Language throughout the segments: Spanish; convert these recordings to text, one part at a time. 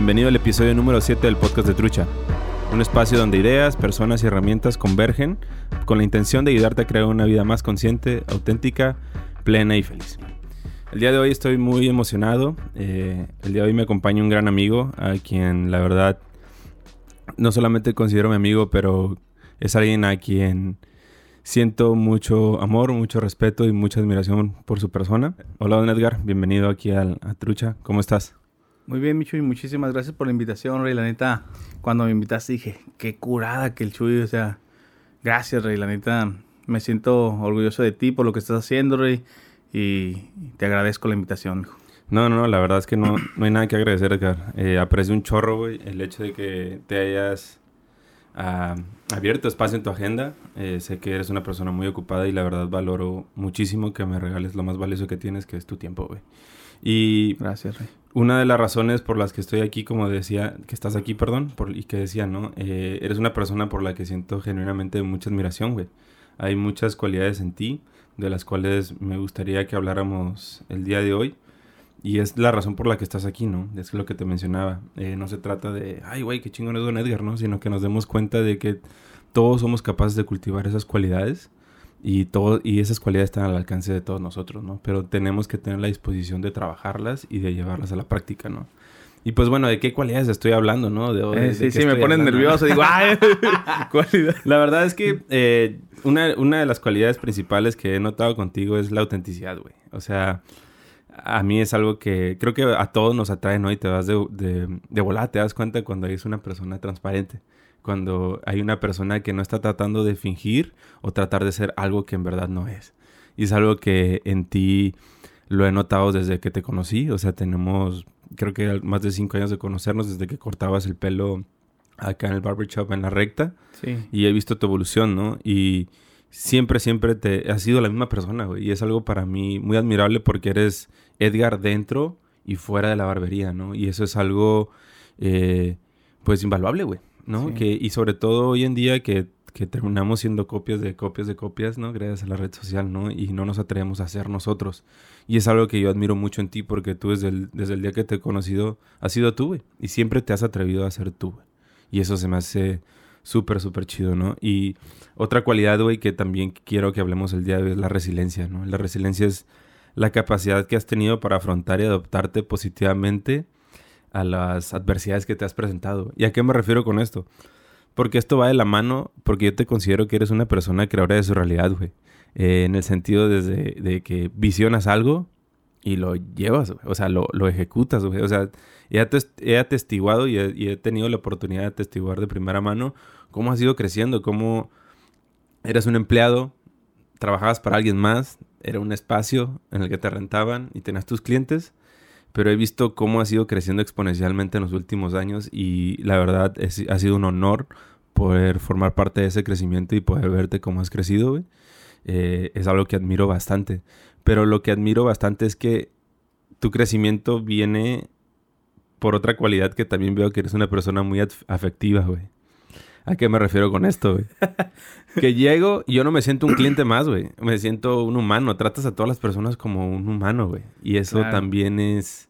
Bienvenido al episodio número 7 del podcast de Trucha, un espacio donde ideas, personas y herramientas convergen con la intención de ayudarte a crear una vida más consciente, auténtica, plena y feliz. El día de hoy estoy muy emocionado. Eh, el día de hoy me acompaña un gran amigo a quien la verdad no solamente considero mi amigo, pero es alguien a quien siento mucho amor, mucho respeto y mucha admiración por su persona. Hola, don Edgar, bienvenido aquí a Trucha. ¿Cómo estás? Muy bien, Micho, y muchísimas gracias por la invitación, Rey. La neta, cuando me invitaste dije, qué curada que el Chuy, o sea, gracias, Rey. La neta, me siento orgulloso de ti por lo que estás haciendo, Rey, y te agradezco la invitación, hijo. No, no, no, la verdad es que no, no hay nada que agradecer, Edgar. Eh, aprecio un chorro, güey, el hecho de que te hayas ah, abierto espacio en tu agenda. Eh, sé que eres una persona muy ocupada y la verdad valoro muchísimo que me regales lo más valioso que tienes, que es tu tiempo, güey. Y Gracias, Rey. Una de las razones por las que estoy aquí, como decía, que estás aquí, perdón, por, y que decía, ¿no? Eh, eres una persona por la que siento genuinamente mucha admiración, güey. Hay muchas cualidades en ti, de las cuales me gustaría que habláramos el día de hoy. Y es la razón por la que estás aquí, ¿no? Es lo que te mencionaba. Eh, no se trata de, ay, güey, qué chingón es Don Edgar, ¿no? Sino que nos demos cuenta de que todos somos capaces de cultivar esas cualidades y, todo, y esas cualidades están al alcance de todos nosotros, ¿no? Pero tenemos que tener la disposición de trabajarlas y de llevarlas a la práctica, ¿no? Y pues bueno, ¿de qué cualidades estoy hablando, no? De, eh, sí, sí, me ponen nervioso. Digo, ¡ay! La verdad es que eh, una, una de las cualidades principales que he notado contigo es la autenticidad, güey. O sea, a mí es algo que creo que a todos nos atrae, ¿no? Y te vas de, de, de volada, te das cuenta cuando eres una persona transparente cuando hay una persona que no está tratando de fingir o tratar de ser algo que en verdad no es. Y es algo que en ti lo he notado desde que te conocí. O sea, tenemos, creo que más de cinco años de conocernos desde que cortabas el pelo acá en el barbershop en la recta. Sí. Y he visto tu evolución, ¿no? Y siempre, siempre te has sido la misma persona, güey. Y es algo para mí muy admirable porque eres Edgar dentro y fuera de la barbería, ¿no? Y eso es algo, eh, pues, invaluable, güey. ¿No? Que, y sobre todo hoy en día que, que, terminamos siendo copias de copias de copias, ¿no? Gracias a la red social, ¿no? Y no nos atrevemos a ser nosotros. Y es algo que yo admiro mucho en ti porque tú desde el, desde el día que te he conocido has sido tú, güey. Y siempre te has atrevido a ser tú, güey. Y eso se me hace súper, súper chido, ¿no? Y otra cualidad, güey, que también quiero que hablemos el día de hoy es la resiliencia, ¿no? La resiliencia es la capacidad que has tenido para afrontar y adoptarte positivamente a las adversidades que te has presentado. ¿Y a qué me refiero con esto? Porque esto va de la mano, porque yo te considero que eres una persona creadora de su realidad, güey. Eh, en el sentido desde de que visionas algo y lo llevas. O sea, lo, lo, ejecutas, güey. O sea, he, atestiguado y he, y he, tenido la oportunidad de atestiguar de primera mano cómo has ido creciendo, cómo eres un empleado, trabajabas para alguien más, era un espacio en el que te rentaban y tenías tus clientes pero he visto cómo ha sido creciendo exponencialmente en los últimos años y la verdad es, ha sido un honor poder formar parte de ese crecimiento y poder verte cómo has crecido. Eh, es algo que admiro bastante. Pero lo que admiro bastante es que tu crecimiento viene por otra cualidad que también veo que eres una persona muy afectiva, güey. ¿A qué me refiero con esto, güey? que llego y yo no me siento un cliente más, güey. Me siento un humano. Tratas a todas las personas como un humano, güey. Y eso también es...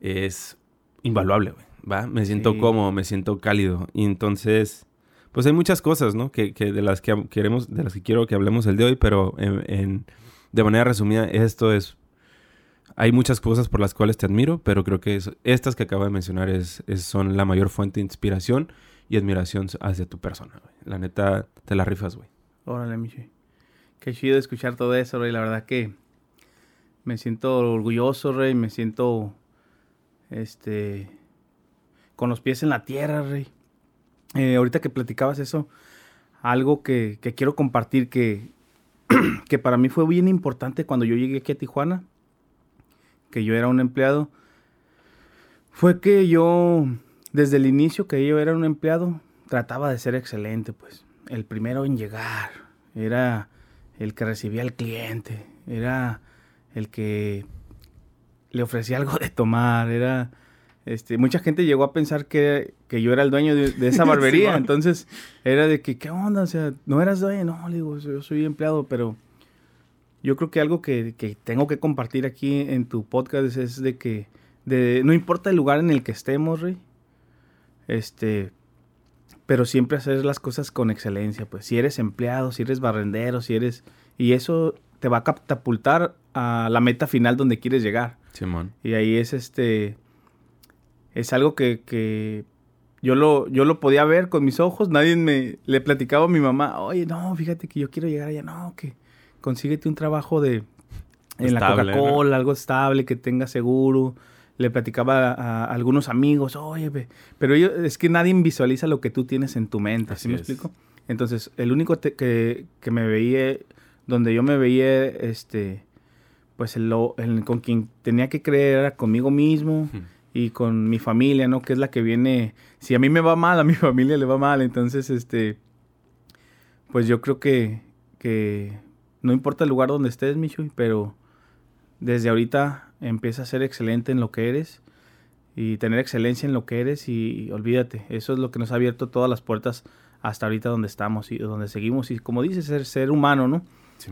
Es invaluable, güey. ¿Va? Me siento cómodo, me siento cálido. Y entonces... Pues hay muchas cosas, ¿no? Que, que, de las que queremos, de las que quiero que hablemos el de hoy, pero en, de manera resumida, esto es hay muchas cosas por las cuales te admiro, pero creo que estas que acabo de mencionar es, son la mayor fuente de inspiración y admiración hacia tu persona, güey. La neta, te la rifas, güey. Órale, Michi. Qué chido escuchar todo eso, Rey. La verdad que me siento orgulloso, Rey. Me siento, este, con los pies en la tierra, Rey. Eh, ahorita que platicabas eso, algo que, que quiero compartir que, que para mí fue bien importante cuando yo llegué aquí a Tijuana, que yo era un empleado, fue que yo desde el inicio que yo era un empleado, trataba de ser excelente, pues. El primero en llegar, era el que recibía al cliente, era el que le ofrecía algo de tomar, era... Este, mucha gente llegó a pensar que, que yo era el dueño de, esa barbería, entonces era de que, ¿qué onda? O sea, no eras dueño, no, le digo, yo soy empleado, pero yo creo que algo que, que tengo que compartir aquí en tu podcast es de que de, no importa el lugar en el que estemos, Rey, este, pero siempre hacer las cosas con excelencia, pues si eres empleado, si eres barrendero, si eres, y eso te va a catapultar a la meta final donde quieres llegar. Simón. Y ahí es este, es algo que, que yo lo, yo lo podía ver con mis ojos, nadie me, le platicaba a mi mamá, oye, no, fíjate que yo quiero llegar allá, no, que consíguete un trabajo de, en la Coca-Cola, algo estable, que tenga seguro. Le platicaba a, algunos amigos, oye, pero yo, es que nadie visualiza lo que tú tienes en tu mente, ¿sí me explico? Entonces, el único que, que, me veía, donde yo me veía, este, pues el, con quien tenía que creer era conmigo mismo y con mi familia, ¿no? Que es la que viene, si a mí me va mal, a mi familia le va mal, entonces, este, pues yo creo que, que no importa el lugar donde estés, Michu, pero desde ahorita empieza a ser excelente en lo que eres y tener excelencia en lo que eres y, olvídate, eso es lo que nos ha abierto todas las puertas hasta ahorita donde estamos y donde seguimos y como dices, ser, ser humano, ¿no?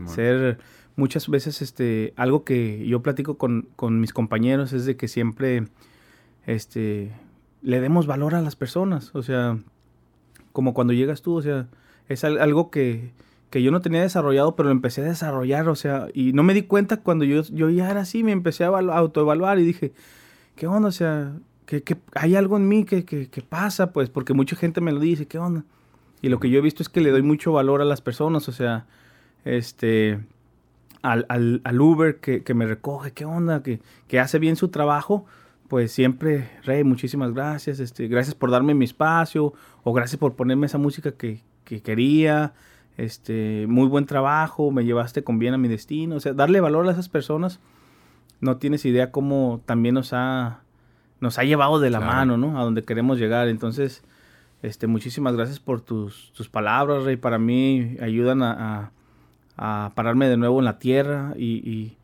ser muchas veces este algo que yo platico con, con, mis compañeros es de que siempre este le demos valor a las personas, o sea, como cuando llegas tú, o sea, es algo que que yo no tenía desarrollado, pero lo empecé a desarrollar, o sea, y no me di cuenta cuando yo, yo ya era así, me empecé a autoevaluar y dije, ¿qué onda? O sea, que, hay algo en mí que, que, pasa, pues, porque mucha gente me lo dice, ¿qué onda? Y lo que yo he visto es que le doy mucho valor a las personas, o sea, este, al, al, al Uber que, que, me recoge, ¿qué onda? Que, que hace bien su trabajo, pues siempre, Rey, muchísimas gracias, este, gracias por darme mi espacio, o gracias por ponerme esa música que, que quería, este, muy buen trabajo, me llevaste con bien a mi destino. O sea, darle valor a esas personas, no tienes idea cómo también nos ha, nos ha llevado de la mano, ¿no? A donde queremos llegar. Entonces, este, muchísimas gracias por tus, tus palabras, Rey. Para mí ayudan a, a, pararme de nuevo en la tierra y, y,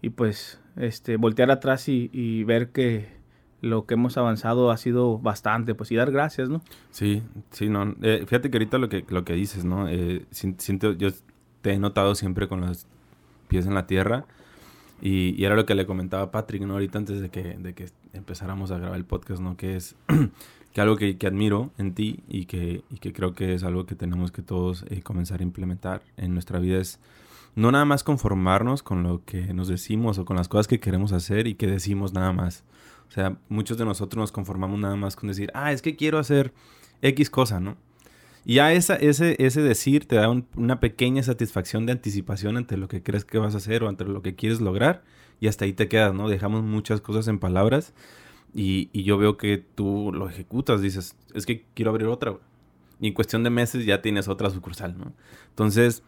y pues, este, voltear atrás y, y ver que lo que hemos avanzado ha sido bastante, pues y dar gracias, ¿no? Sí, sí, no. Eh, fíjate que ahorita lo que, lo que dices, ¿no? Eh, siento, yo te he notado siempre con los pies en la tierra y, y, era lo que le comentaba Patrick, ¿no? Ahorita antes de que, de que empezáramos a grabar el podcast, ¿no? Que es que algo que, que, admiro en ti y que, y que creo que es algo que tenemos que todos eh, comenzar a implementar en nuestra vida es no nada más conformarnos con lo que nos decimos o con las cosas que queremos hacer y que decimos nada más. O sea, muchos de nosotros nos conformamos nada más con decir, ah, es que quiero hacer X cosa, ¿no? Y ya esa, ese, ese decir te da una pequeña satisfacción de anticipación ante lo que crees que vas a hacer o ante lo que quieres lograr y hasta ahí te quedas, ¿no? Dejamos muchas cosas en palabras y, yo veo que tú lo ejecutas, dices, es que quiero abrir otra, Y en cuestión de meses ya tienes otra sucursal, ¿no? Entonces,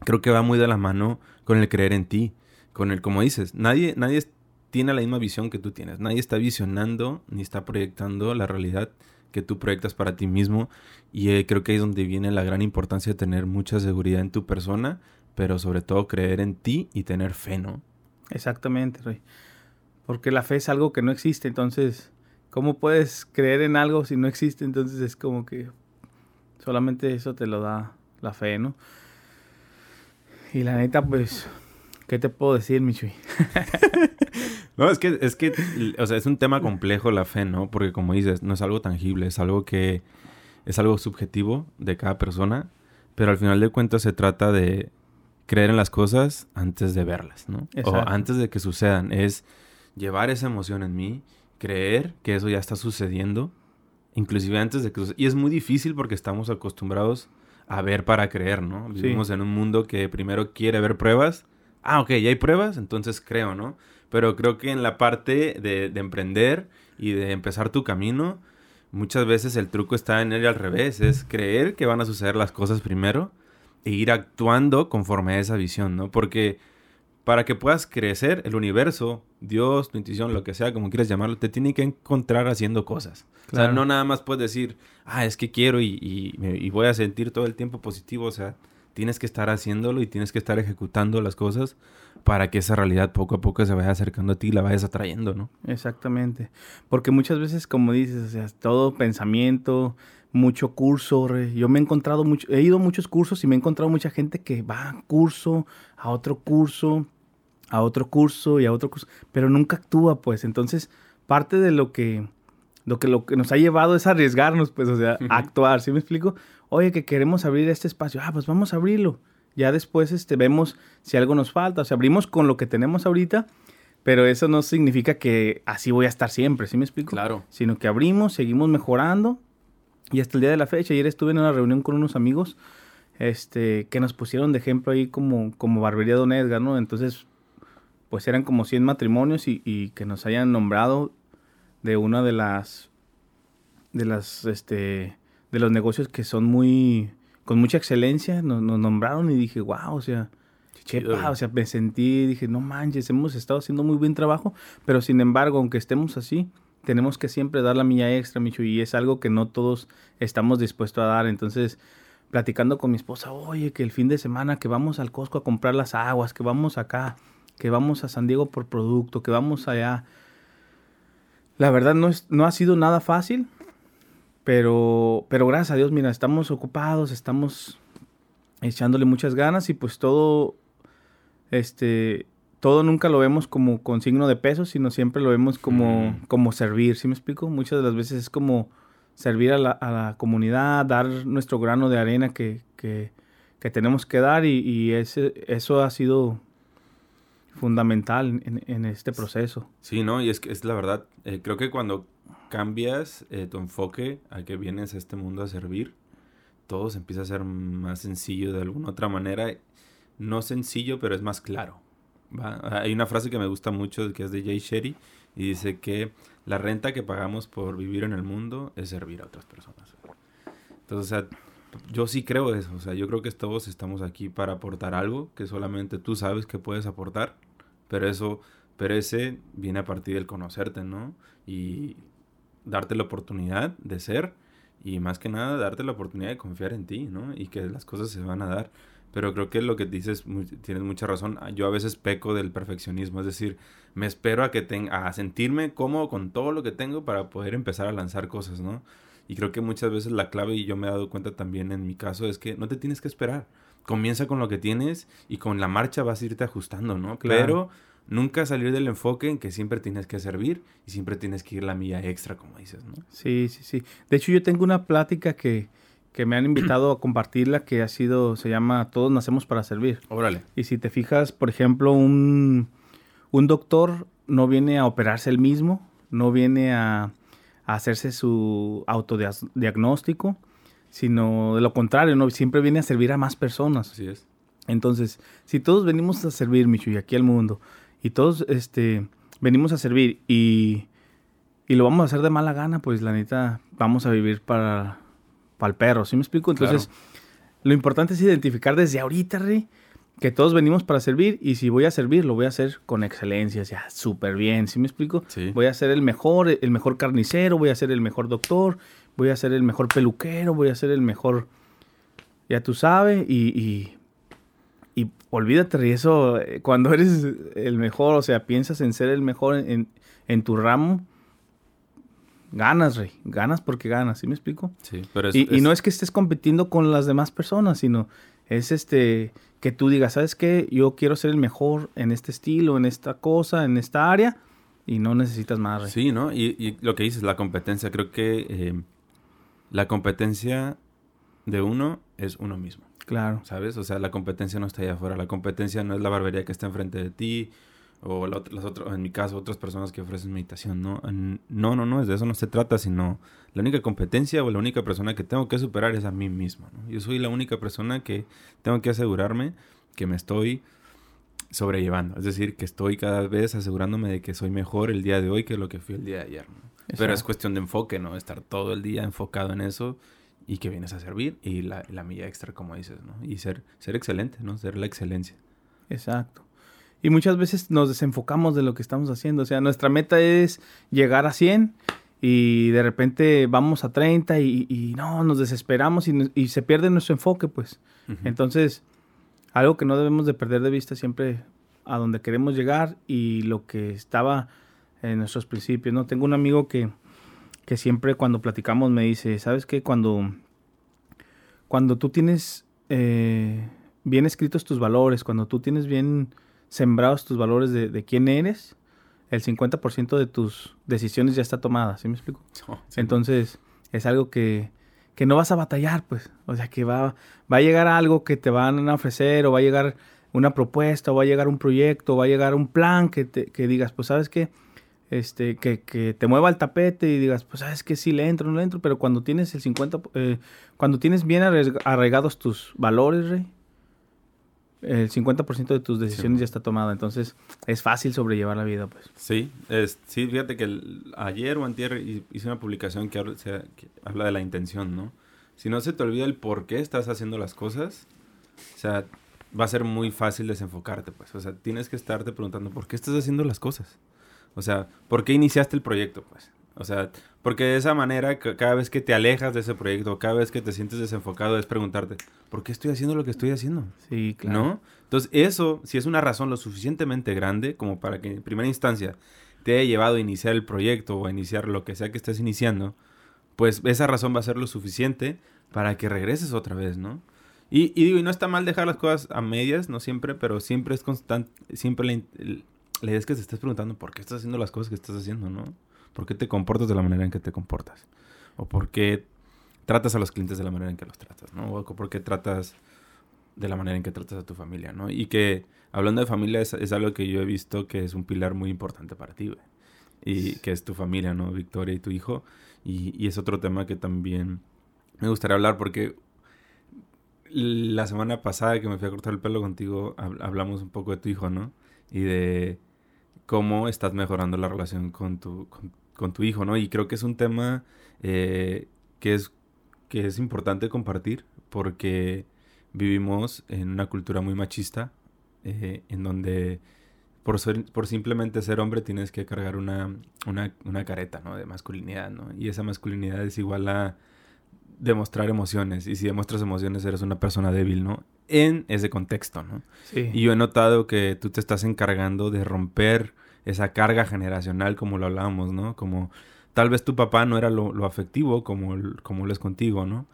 creo que va muy de la mano con el creer en ti, con el, como dices, nadie, nadie tiene la misma visión que tú tienes. Nadie está visionando ni está proyectando la realidad que tú proyectas para ti mismo. Y eh, creo que ahí es donde viene la gran importancia de tener mucha seguridad en tu persona, pero sobre todo creer en ti y tener fe, ¿no? Exactamente, Rey. Porque la fe es algo que no existe, entonces, ¿cómo puedes creer en algo si no existe? Entonces es como que solamente eso te lo da la fe, ¿no? Y la neta, pues, ¿qué te puedo decir, Michui? No, es que, es que, o sea, es un tema complejo la fe, ¿no? Porque como dices, no es algo tangible, es algo que es algo subjetivo de cada persona, pero al final de cuentas se trata de creer en las cosas antes de verlas, ¿no? O antes de que sucedan. Es llevar esa emoción en mí, creer que eso ya está sucediendo, inclusive antes de que suceda. Y es muy difícil porque estamos acostumbrados a ver para creer, ¿no? Vivimos en un mundo que primero quiere ver pruebas. Ah, ok, ya hay pruebas, entonces creo, ¿no? Pero creo que en la parte de, emprender y de empezar tu camino, muchas veces el truco está en el al revés, es creer que van a suceder las cosas primero e ir actuando conforme a esa visión, ¿no? Porque para que puedas crecer, el universo, Dios, tu intuición, lo que sea, como quieras llamarlo, te tiene que encontrar haciendo cosas. O sea, no nada más puedes decir, ah, es que quiero y, y voy a sentir todo el tiempo positivo. O sea, tienes que estar haciéndolo y tienes que estar ejecutando las cosas para que esa realidad poco a poco se vaya acercando a ti y la vayas atrayendo, ¿no? Exactamente. Porque muchas veces, como dices, o sea, todo pensamiento, mucho curso. Yo me he encontrado mucho, he ido a muchos cursos y me he encontrado mucha gente que va a curso, a otro curso, a otro curso y a otro curso, pero nunca actúa, pues. Entonces, parte de lo que, lo que, lo que nos ha llevado es arriesgarnos, pues, o sea, actuar, ¿sí me explico? Oye, que queremos abrir este espacio, ah, pues vamos a abrirlo. Ya después este, vemos si algo nos falta, o sea, abrimos con lo que tenemos ahorita, pero eso no significa que así voy a estar siempre, ¿sí me explico? Claro. Sino que abrimos, seguimos mejorando y hasta el día de la fecha, ayer estuve en una reunión con unos amigos este, que nos pusieron de ejemplo ahí como, como Barbería Don Edgar, ¿no? Entonces, pues eran como 100 matrimonios y, y que nos hayan nombrado de una de las, de las, este, de los negocios que son muy, con mucha excelencia, nos, nos nombraron y dije, wow, o sea, qué pa, o sea, me sentí, dije, no manches, hemos estado haciendo muy buen trabajo, pero sin embargo, aunque estemos así, tenemos que siempre dar la milla extra, Micho, y es algo que no todos estamos dispuestos a dar. Entonces, platicando con mi esposa, oye, que el fin de semana que vamos al Costco a comprar las aguas, que vamos acá, que vamos a San Diego por producto, que vamos allá. La verdad no, es, no ha sido nada fácil, pero, pero gracias a Dios, mira, estamos ocupados, estamos echándole muchas ganas y pues todo, este, todo nunca lo vemos como con signo de peso, sino siempre lo vemos como, Mm. como servir, ¿sí me explico? Muchas de las veces es como servir a la, a la comunidad, dar nuestro grano de arena que, que, que tenemos que dar y, y ese, eso ha sido fundamental en, en este proceso. Sí, ¿no? Y es que es la verdad, eh, creo que cuando cambias eh, tu enfoque a que vienes a este mundo a servir, todo se empieza a ser más sencillo de alguna otra manera. No sencillo, pero es más claro. ¿va? Hay una frase que me gusta mucho que es de Jay Sherry y dice que la renta que pagamos por vivir en el mundo es servir a otras personas. Entonces, o sea, yo sí creo eso. O sea, yo creo que todos estamos aquí para aportar algo que solamente tú sabes que puedes aportar. Pero eso, pero ese viene a partir del conocerte, ¿no? Y darte la oportunidad de ser y más que nada darte la oportunidad de confiar en ti, ¿no? Y que las cosas se van a dar. Pero creo que lo que dices, tienes mucha razón. Yo a veces peco del perfeccionismo, es decir, me espero a que tenga, a sentirme cómodo con todo lo que tengo para poder empezar a lanzar cosas, ¿no? Y creo que muchas veces la clave, y yo me he dado cuenta también en mi caso, es que no te tienes que esperar. Comienza con lo que tienes y con la marcha vas a irte ajustando, ¿no? Claro. Pero nunca salir del enfoque en que siempre tienes que servir y siempre tienes que ir la milla extra, como dices, ¿no? Sí, sí, sí. De hecho, yo tengo una plática que, que me han invitado a compartirla que ha sido, se llama Todos nacemos para servir. Órale. Y si te fijas, por ejemplo, un, un doctor no viene a operarse él mismo, no viene a, a hacerse su autodiagnóstico, sino de lo contrario, ¿no? siempre viene a servir a más personas. Así es. Entonces, si todos venimos a servir, Michu, y aquí al mundo, y todos este, venimos a servir y, y lo vamos a hacer de mala gana, pues la neta, vamos a vivir para, para el perro, ¿sí me explico? Entonces, lo importante es identificar desde ahorita, Rey, que todos venimos para servir y si voy a servir, lo voy a hacer con excelencia, o sea, súper bien, ¿sí me explico? Sí. Voy a ser el mejor, el mejor carnicero, voy a ser el mejor doctor, voy a ser el mejor peluquero, voy a ser el mejor, ya tú sabes, y, y, y olvídate, Rey, eso, eh, cuando eres el mejor, o sea, piensas en ser el mejor en, en tu ramo, ganas, Rey, ganas porque ganas, ¿sí me explico? Sí, pero es, y, y no es que estés compitiendo con las demás personas, sino es este que tú digas, ¿sabes qué? Yo quiero ser el mejor en este estilo, en esta cosa, en esta área, y no necesitas más. Rey. Sí, ¿no? Y, y lo que dices, la competencia, creo que eh, la competencia de uno es uno mismo, Claro. ¿sabes? O sea, la competencia no está allá afuera, la competencia no es la barbería que está enfrente de ti, o la las otras, en mi caso, otras personas que ofrecen meditación, ¿no? No, no, no, de eso no se trata, sino la única competencia o la única persona que tengo que superar es a mí mismo, ¿no? Yo soy la única persona que tengo que asegurarme que me estoy sobrellevando, es decir, que estoy cada vez asegurándome de que soy mejor el día de hoy que lo que fui el día de ayer, ¿no? Pero es cuestión de enfoque, ¿no? Estar todo el día enfocado en eso y que vienes a servir y la, la milla extra, como dices, ¿no? Y ser, ser excelente, ¿no? Ser la excelencia. Exacto. Y muchas veces nos desenfocamos de lo que estamos haciendo. O sea, nuestra meta es llegar a 100 y de repente vamos a 30 y, y no, nos desesperamos y, se pierde nuestro enfoque, pues. Entonces, algo que no debemos de perder de vista siempre a donde queremos llegar y lo que estaba en nuestros principios, ¿no? Tengo un amigo que, que siempre cuando platicamos me dice, ¿sabes qué? Cuando, cuando tú tienes eh, bien escritos tus valores, cuando tú tienes bien sembrados tus valores de, de quién eres, el 50% de tus decisiones ya está tomada, ¿sí me explico? Entonces, es algo que, que, no vas a batallar, pues. O sea, que va, va a llegar algo que te van a ofrecer, o va a llegar una propuesta, o va a llegar un proyecto, o va a llegar un plan que, te, que digas, pues, ¿sabes qué? Este, que, que, te mueva el tapete y digas, pues sabes que sí le entro, no le entro, pero cuando tienes el 50, eh, cuando tienes bien arraigados tus valores, Rey, el 50% de tus decisiones ya está tomada, entonces es fácil sobrellevar la vida, pues. Sí, es, sí, fíjate que ayer o antier hice una publicación que habla, de la intención, ¿no? Si no se te olvida el por qué estás haciendo las cosas, o sea, va a ser muy fácil desenfocarte, pues. O sea, tienes que estarte preguntando, ¿por qué estás haciendo las cosas? O sea, ¿por qué iniciaste el proyecto, pues? O sea, porque de esa manera, cada vez que te alejas de ese proyecto, cada vez que te sientes desenfocado, es preguntarte, ¿por qué estoy haciendo lo que estoy haciendo? Sí, claro. ¿No? Entonces, eso, si es una razón lo suficientemente grande como para que en primera instancia te haya llevado a iniciar el proyecto o a iniciar lo que sea que estés iniciando, pues esa razón va a ser lo suficiente para que regreses otra vez, ¿no? Y, digo, y no está mal dejar las cosas a medias, no siempre, pero siempre es constante, siempre la, la idea es que te estés preguntando por qué estás haciendo las cosas que estás haciendo, ¿no? ¿Por qué te comportas de la manera en que te comportas? ¿O por qué tratas a los clientes de la manera en que los tratas? ¿no? ¿O por qué tratas de la manera en que tratas a tu familia? ¿no? Y que, hablando de familia, es, algo que yo he visto que es un pilar muy importante para ti, güey. Y que es tu familia, ¿no? Victoria y tu hijo. Y, y es otro tema que también me gustaría hablar porque la semana pasada que me fui a cortar el pelo contigo, hablamos un poco de tu hijo, ¿no? Y de cómo estás mejorando la relación con tu, con tu hijo, ¿no? Y creo que es un tema eh, que, es, que es importante compartir porque vivimos en una cultura muy machista, eh, en donde por, por simplemente ser hombre tienes que cargar una, una, una, careta, ¿no? De masculinidad, ¿no? Y esa masculinidad es igual a demostrar emociones. Y si demuestras emociones eres una persona débil, ¿no? En ese contexto, ¿no? Sí. Y yo he notado que tú te estás encargando de romper esa carga generacional como lo hablábamos, ¿no? Como tal vez tu papá no era lo, afectivo como, como lo es contigo, ¿no?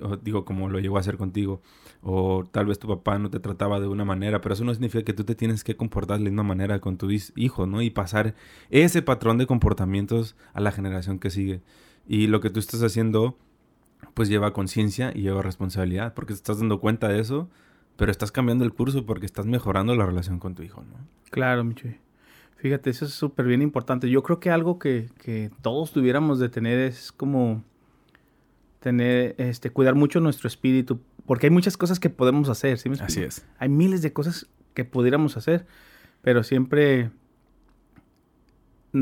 O, digo, como lo llegó a hacer contigo. O tal vez tu papá no te trataba de una manera, pero eso no significa que tú te tienes que comportar de la misma manera con tu hijo, ¿no? Y pasar ese patrón de comportamientos a la generación que sigue. Y lo que tú estás haciendo, pues lleva conciencia y lleva responsabilidad, porque te estás dando cuenta de eso, pero estás cambiando el curso porque estás mejorando la relación con tu hijo, ¿no? Claro, Michoy. Fíjate, eso es súper bien importante. Yo creo que algo que, que, todos tuviéramos de tener es como tener, este, cuidar mucho nuestro espíritu, porque hay muchas cosas que podemos hacer, ¿sí me Así es. Hay miles de cosas que pudiéramos hacer, pero siempre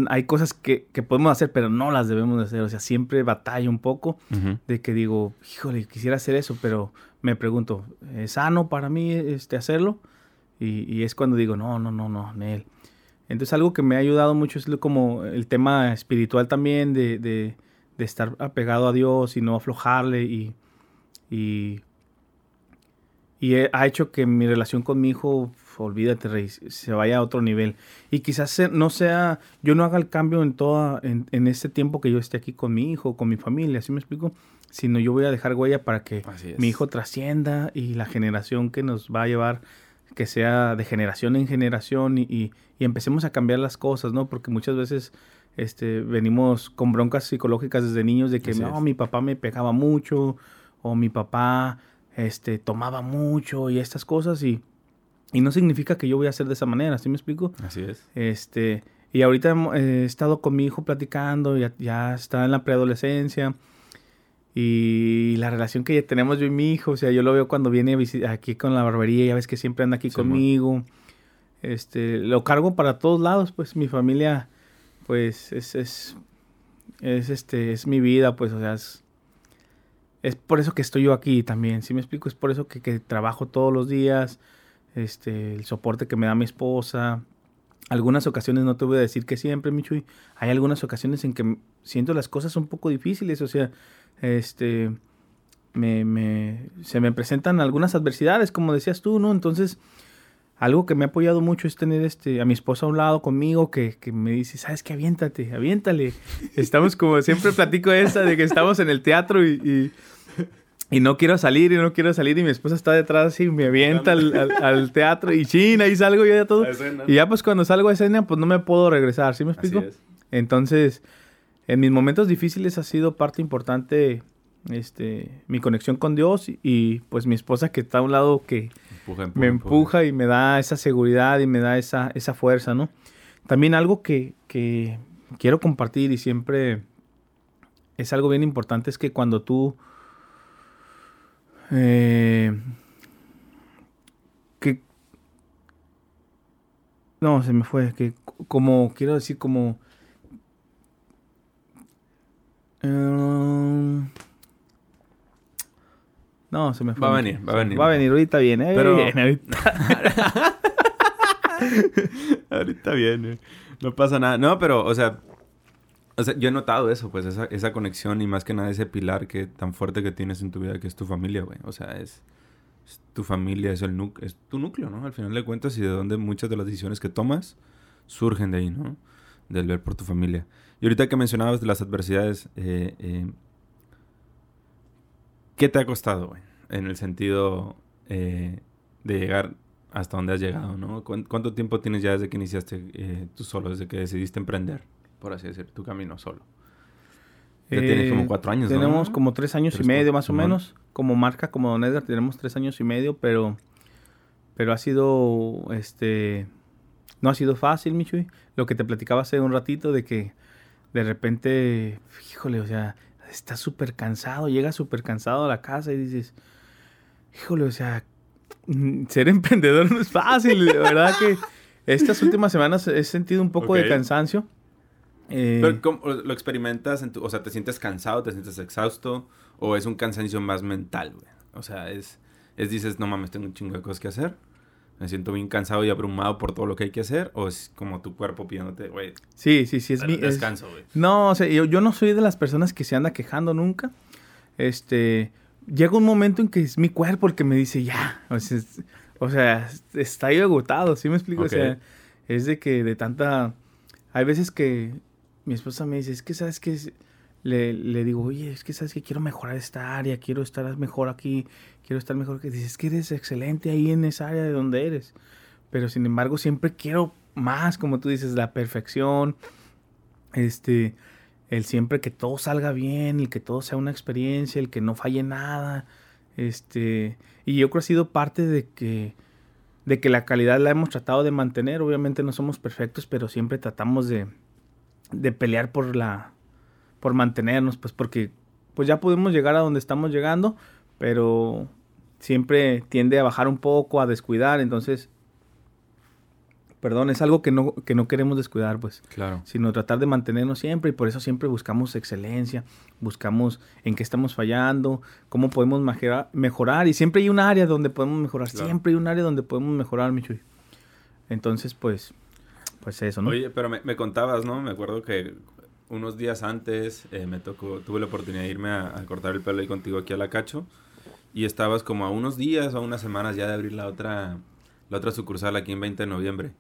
hay cosas que, que, podemos hacer, pero no las debemos de hacer. O sea, siempre batalla un poco de que digo, híjole, quisiera hacer eso, pero me pregunto, ¿es sano para mí este, hacerlo? Y, y es cuando digo, no, no, no, no, Nel. Entonces algo que me ha ayudado mucho es como el tema espiritual también, de, de, de estar apegado a Dios y no aflojarle y, y, y ha hecho que mi relación con mi hijo, olvídate, Rey, se vaya a otro nivel. Y quizás no sea, yo no haga el cambio en toda, en, en este tiempo que yo esté aquí con mi hijo, con mi familia, ¿sí me explico? Sino yo voy a dejar huella para que mi hijo trascienda y la generación que nos va a llevar que sea de generación en generación y, y, empecemos a cambiar las cosas, ¿no? Porque muchas veces este, venimos con broncas psicológicas desde niños de que no, mi papá me pegaba mucho o mi papá este, tomaba mucho y estas cosas y, y no significa que yo voy a hacer de esa manera, ¿sí me explico? Así es. Este, y ahorita he estado con mi hijo platicando, ya, ya está en la preadolescencia y la relación que tenemos yo y mi hijo, o sea, yo lo veo cuando viene aquí con la barbería, ya ves que siempre anda aquí conmigo. Este, lo cargo para todos lados, pues mi familia, pues es, es, es, este, es mi vida, pues, o sea, es, es por eso que estoy yo aquí también, ¿sí me explico? Es por eso que, que trabajo todos los días, este, el soporte que me da mi esposa. Algunas ocasiones, no te voy a decir que siempre, Michuy, hay algunas ocasiones en que siento las cosas un poco difíciles, o sea, este, me, se me presentan algunas adversidades, como decías tú, ¿no? Entonces, algo que me ha apoyado mucho es tener este, a mi esposa a un lado conmigo que, que me dice, ¿sabes qué? Aviéntate, aviéntale. Estamos como siempre platico esa de que estamos en el teatro Y no quiero salir y no quiero salir y mi esposa está detrás y me avienta al, teatro y china y salgo yo ya todo. Y ya pues cuando salgo a escena pues no me puedo regresar, ¿sí me explico? Entonces, en mis momentos difíciles ha sido parte importante este mi conexión con Dios y, pues mi esposa que está a un lado que me empuja y me da esa seguridad y me da esa, esa fuerza, ¿no? También algo que, que quiero compartir y siempre es algo bien importante es que cuando tú eh, que no, se me fue, que como quiero decir como um, no, se me fue. Va a venir, va a venir. Va a venir, ahorita viene. Pero... ahorita. ahorita viene. No pasa nada. No, pero, o sea, o sea, yo he notado eso, pues, esa, esa conexión y más que nada ese pilar que tan fuerte que tienes en tu vida, que es tu familia, güey. O sea, es, tu familia, es, el es tu núcleo, ¿no? Al final de cuentas y de donde muchas de las decisiones que tomas surgen de ahí, ¿no? Del ver por tu familia. Y ahorita que mencionabas de las adversidades, eh, eh, ¿qué te ha costado, güey? En el sentido eh, de llegar hasta donde has llegado, ¿no? ¿Cuánto tiempo tienes ya desde que iniciaste tú solo, desde que decidiste emprender? Por así decir, tu camino solo? Ya tienes como eh, cuatro años, Tenemos como tres años y medio, más o menos. Como marca, como Don Edgar, tenemos tres años y medio, pero... Pero ha sido, este... No ha sido fácil, Michui. Lo que te platicaba hace un ratito de que de repente, híjole, o sea, estás súper cansado, llegas súper cansado a la casa y dices, híjole, o sea, mm, ser emprendedor no es fácil, de verdad que estas últimas semanas he sentido un poco de cansancio. Eh, ¿cómo lo experimentas? En tu, o sea, ¿te sientes cansado, te sientes exhausto? ¿O es un cansancio más mental, güey? O sea, es, es dices, no mames, tengo un chingo de cosas que hacer. Me siento bien cansado y abrumado por todo lo que hay que hacer. ¿O es como tu cuerpo pidiéndote, güey? Sí, sí, sí, es mi... Descanso, güey. No, o sea, yo, yo no soy de las personas que se anda quejando nunca. Este... Llega un momento en que es mi cuerpo el que me dice, ya. O sea, o sea está ahí agotado, ¿sí me explico? O sea, es de que de tanta... Hay veces que mi esposa me dice, es que sabes que le, digo, oye, es que sabes que quiero mejorar esta área, quiero estar mejor aquí, quiero estar mejor que dices que eres excelente ahí en esa área de donde eres. Pero sin embargo, siempre quiero más, como tú dices, la perfección, este, el siempre que todo salga bien, el que todo sea una experiencia, el que no falle nada, este, y yo creo que ha sido parte de que de que la calidad la hemos tratado de mantener, obviamente no somos perfectos, pero siempre tratamos de, de pelear por la por mantenernos, pues porque pues ya pudimos llegar a donde estamos llegando, pero siempre tiende a bajar un poco, a descuidar, entonces perdón, es algo que no, que no queremos descuidar, pues. Claro. Sino tratar de mantenernos siempre y por eso siempre buscamos excelencia, buscamos en qué estamos fallando, cómo podemos mejorar, y siempre hay un área donde podemos mejorar, siempre hay un área donde podemos mejorar, Michuy. Entonces, pues, pues eso, ¿no? Oye, pero me, contabas, ¿no? Me acuerdo que unos días antes eh, me tocó, tuve la oportunidad de irme a, cortar el pelo ahí contigo aquí a la Cacho y estabas como a unos días o a unas semanas ya de abrir la otra, la otra sucursal aquí en 20 de noviembre.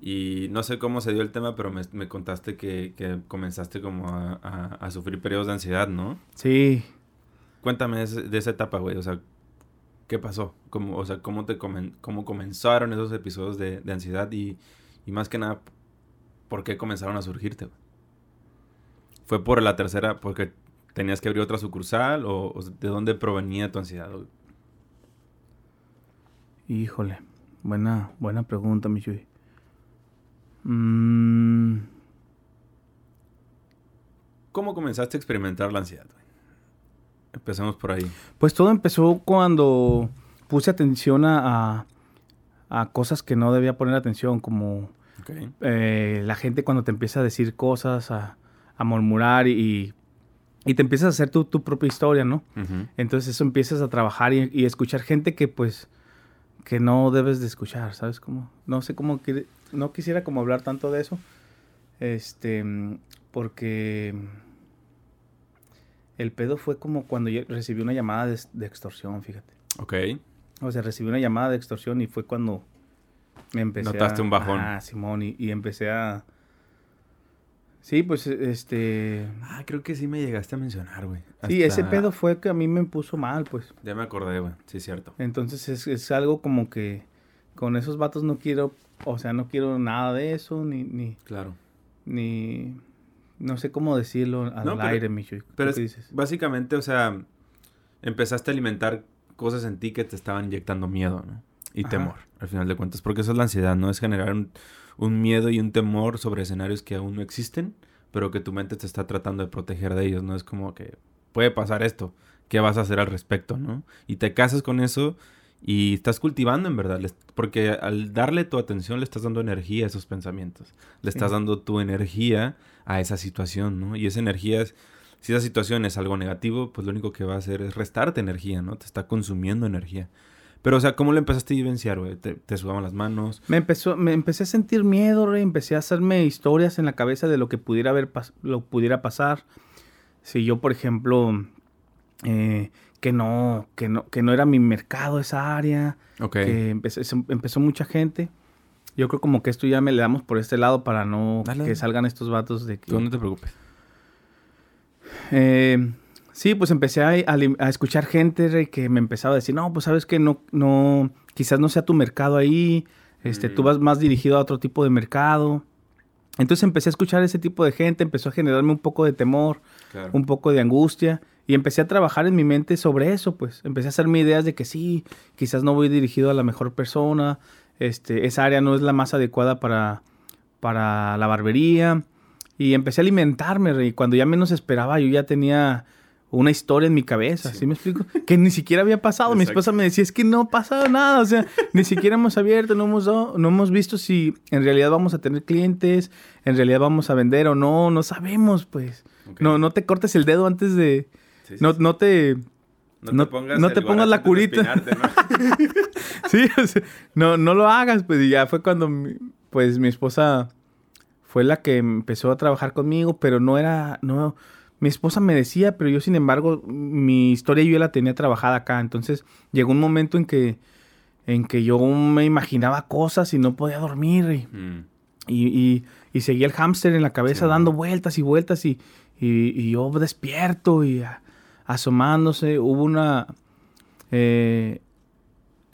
Y no sé cómo se dio el tema, pero me, contaste que, que, comenzaste como a, a, sufrir periodos de ansiedad, ¿no? Sí. Cuéntame de, esa etapa, güey. O sea, ¿qué pasó? ¿Cómo, o sea, ¿cómo, te cómo comenzaron esos episodios de, de ansiedad y, y más que nada, ¿por qué comenzaron a surgirte? ¿Fue por la tercera, porque tenías que abrir otra sucursal o, de dónde provenía tu ansiedad? Híjole, buena, buena pregunta, mi mm. ¿Cómo comenzaste a experimentar la ansiedad? Empecemos por ahí. Pues todo empezó cuando puse atención a, a cosas que no debía poner atención, como eh, la gente cuando te empieza a decir cosas, a, murmurar y, y, te empiezas a hacer tu, tu propia historia, ¿no? Entonces eso empiezas a trabajar y, escuchar gente que pues que no debes de escuchar, ¿sabes cómo? No sé cómo, no quisiera como hablar tanto de eso, este, porque el pedo fue como cuando yo recibí una llamada de, de extorsión, fíjate. Ok. O sea, recibí una llamada de extorsión y fue cuando me empecé Notaste un bajón. Ah, Simón, y, empecé a... Sí, pues este. Ah, creo que sí me llegaste a mencionar, güey. Sí, ese pedo fue que a mí me puso mal, pues. Ya me acordé, güey. Sí, cierto. Entonces es, es algo como que con esos vatos no quiero, o sea, no quiero nada de eso, ni, ni, Claro. ni, no sé cómo decirlo al No, aire, Micho. ¿Tú Pero es- dices? básicamente, o sea, empezaste a alimentar cosas en ti que te estaban inyectando miedo, ¿no? Y Ajá. temor, al final de cuentas. Porque eso es la ansiedad, ¿no? Es generar un, un miedo y un temor sobre escenarios que aún no existen, pero que tu mente te está tratando de proteger de ellos, ¿no? Es como que puede pasar esto, ¿qué vas a hacer al respecto, ¿no? Y te casas con eso y estás cultivando en verdad, porque al darle tu atención le estás dando energía a esos pensamientos, le Sí. estás dando tu energía a esa situación, ¿no? Y esa energía es, si esa situación es algo negativo, pues lo único que va a hacer es restarte energía, ¿no? Te está consumiendo energía. Pero, o sea, ¿cómo lo empezaste a vivenciar, güey? ¿Te, te sudaban las manos? Me empezó, me empecé a sentir miedo, rey, empecé a hacerme historias en la cabeza de lo que pudiera haber pas- lo pudiera pasar. Si yo, por ejemplo, eh, que no, que no, que no era mi mercado esa área, Ok. que empecé- empezó mucha gente. Yo creo como que esto ya me le damos por este lado para no Dale, que dale. salgan estos vatos de que... Tú no te preocupes. Eh, sí, pues empecé a, a lim- a escuchar gente que me empezaba a decir, no, pues sabes que no, no, quizás no sea tu mercado ahí, este, tú Mm. vas más dirigido a otro tipo de mercado. Entonces empecé a escuchar ese tipo de gente, empezó a generarme un poco de temor, Claro. un poco de angustia y empecé a trabajar en mi mente sobre eso, pues empecé a hacerme ideas de que sí, quizás no voy dirigido a la mejor persona, este, esa área no es la más adecuada para, para la barbería y empecé a alimentarme, rey. Cuando ya menos esperaba, yo ya tenía una historia en mi cabeza, Sí. ¿sí, me explico? Que ni siquiera había pasado. Mi esposa me decía, es que no ha pasado nada, o sea, ni siquiera hemos abierto, no hemos, dado- no hemos visto si en realidad vamos a tener clientes, en realidad vamos a vender o no, no sabemos, pues. No, no te cortes el dedo antes de... Sí, sí, No, no te... No no- te pongas, no te pongas la curita. Sí, o sea, no, no lo hagas, pues y ya fue cuando, mi- pues mi esposa fue la que empezó a trabajar conmigo, pero no era, no, mi esposa me decía, pero yo sin embargo, mi historia yo ya la tenía trabajada acá, entonces llegó un momento en que, en que yo me imaginaba cosas y no podía dormir y, Mm. y, y- y seguía el hámster en la cabeza Sí, dando vueltas y vueltas y, y- y yo despierto y a- asomándose. Hubo una... eh,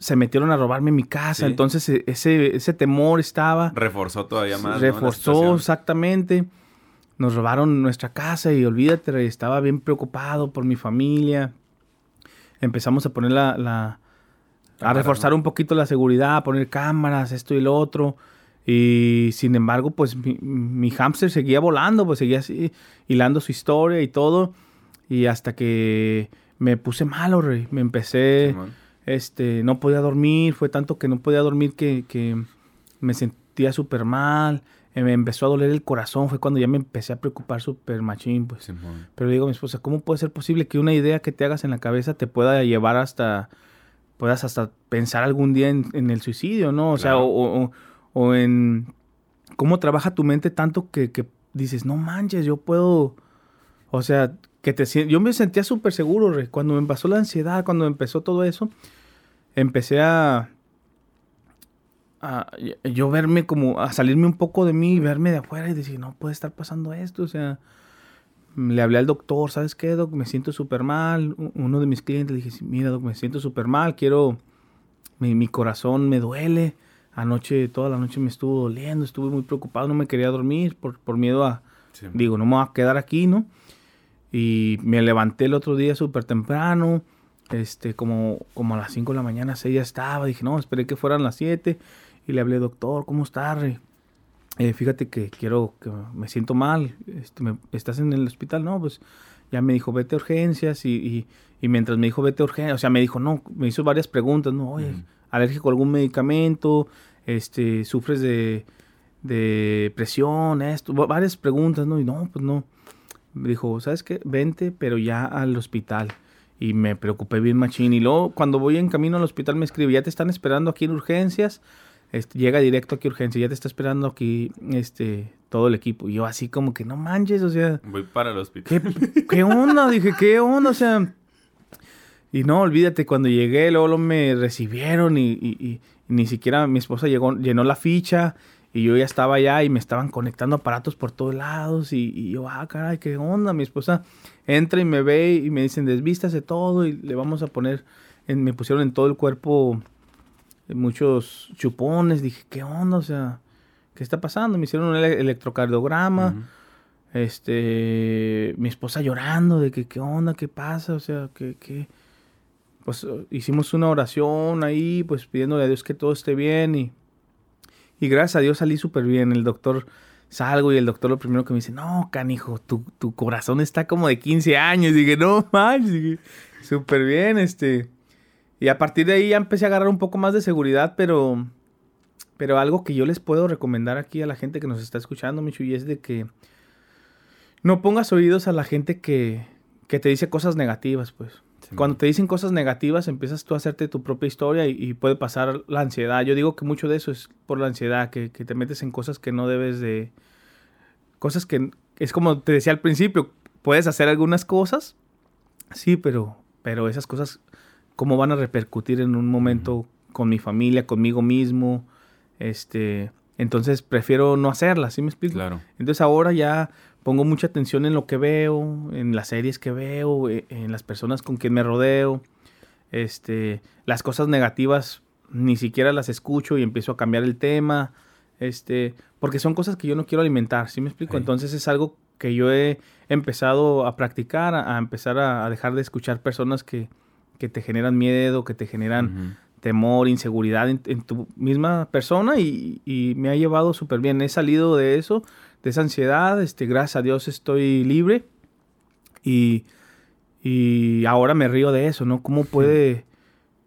se metieron a robarme mi casa, Sí. entonces e- ese, ese temor estaba... Reforzó todavía más. reforzó exactamente. Nos robaron nuestra casa y olvídate, estaba bien preocupado por mi familia. Empezamos a poner la... la- a reforzar un poquito la seguridad, a poner cámaras, esto y lo otro. Y sin embargo, pues mi, mi hámster seguía volando, pues seguía así, hilando su historia y todo. Y hasta que me puse malo, rey. Me empecé. Este, no podía dormir. Fue tanto que no podía dormir que, que me sentía súper mal. eh, Me empezó a doler el corazón. Fue cuando ya me empecé a preocupar súper machín, pues. Pero le digo a mi esposa, ¿cómo puede ser posible que una idea que te hagas en la cabeza te pueda llevar hasta, puedas hasta pensar algún día en, en el suicidio, ¿no? O sea, o, o- o en cómo trabaja tu mente tanto que, que dices, no manches, yo puedo, o sea, que te yo me sentía súper seguro, Rey. cuando me pasó la ansiedad, cuando empezó todo eso, empecé a, a yo verme como, a salirme un poco de mí, verme de afuera y decir, no puede estar pasando esto, o sea, le hablé al doctor, ¿sabes qué, doc? Me siento súper mal. Uno de mis clientes le dije, "Sí, mira, doc, me siento súper mal, quiero, mi, mi corazón me duele. Anoche, toda la noche me estuvo doliendo, estuve muy preocupado, no me quería dormir por, por miedo a, Sí. digo, no me voy a quedar aquí, ¿no? Y me levanté el otro día súper temprano, este, como, como a las 5 de la mañana, 6 ya estaba. Dije, no, esperé que fueran las 7. Y le hablé, doctor, ¿cómo estás? Eh, fíjate que quiero, que me siento mal. Este, me- ¿Estás en el hospital? No, pues ya me dijo, vete a urgencias. Y, y, y mientras me dijo, vete a urgencias, o sea, me dijo, no, me hizo varias preguntas, ¿no? Oye, alérgico a algún medicamento, este, sufres de, de presión, esto, va- varias preguntas, ¿no? Y no, pues no. Me dijo, ¿sabes qué? Vente, pero ya al hospital. Y me preocupé bien machín. Y luego, cuando voy en camino al hospital, me escribe, ya te están esperando aquí en urgencias. Este, llega directo aquí a urgencias, ya te está esperando aquí este, todo el equipo. Y yo así como que, no manches, o sea, Voy para el hospital. ¿Qué, qué onda? Dije, ¿qué onda? O sea. Y no, olvídate, cuando llegué, luego, me recibieron y, y- y ni siquiera mi esposa llegó, llenó la ficha y yo ya estaba allá y me estaban conectando aparatos por todos lados y, yo, ah, caray, ¿qué onda? Mi esposa entra y me ve y me dicen, desvístase todo y le vamos a poner, me pusieron en todo el cuerpo muchos chupones. Dije, ¿qué onda? O sea, ¿qué está pasando? Me hicieron un electrocardiograma. Este, mi esposa llorando de que, ¿qué onda? ¿Qué pasa? O sea, que, que, pues hicimos una oración ahí, pues pidiéndole a Dios que todo esté bien y y gracias a Dios salí súper bien. El doctor salgo y el doctor lo primero que me dice, no, canijo, tu, tu corazón está como de 15 años. Y dije, no manches, súper bien, este. Y a partir de ahí ya empecé a agarrar un poco más de seguridad, pero, pero algo que yo les puedo recomendar aquí a la gente que nos está escuchando, Michu, y es de que no pongas oídos a la gente que, que te dice cosas negativas, pues. Cuando te dicen cosas negativas, empiezas tú a hacerte tu propia historia y, puede pasar la ansiedad. Yo digo que mucho de eso es por la ansiedad, que, te metes en cosas que no debes de... Cosas que es como te decía al principio, puedes hacer algunas cosas, sí, pero, pero esas cosas, ¿cómo van a repercutir en un momento con mi familia, conmigo mismo? Este, entonces prefiero no hacerlas, ¿sí me explico? Claro. Entonces ahora ya pongo mucha atención en lo que veo, en las series que veo, e, en las personas con quien me rodeo. Este, las cosas negativas ni siquiera las escucho y empiezo a cambiar el tema. Este, porque son cosas que yo no quiero alimentar, ¿sí me explico? Entonces es algo que yo he empezado a practicar, a, empezar a, dejar de escuchar personas que, que, te generan miedo, que te generan temor, inseguridad en, tu misma persona y, y me ha llevado súper bien. He salido de eso de esa ansiedad. Este, gracias a Dios estoy libre. Y, y ahora me río de eso, ¿no? ¿Cómo puede,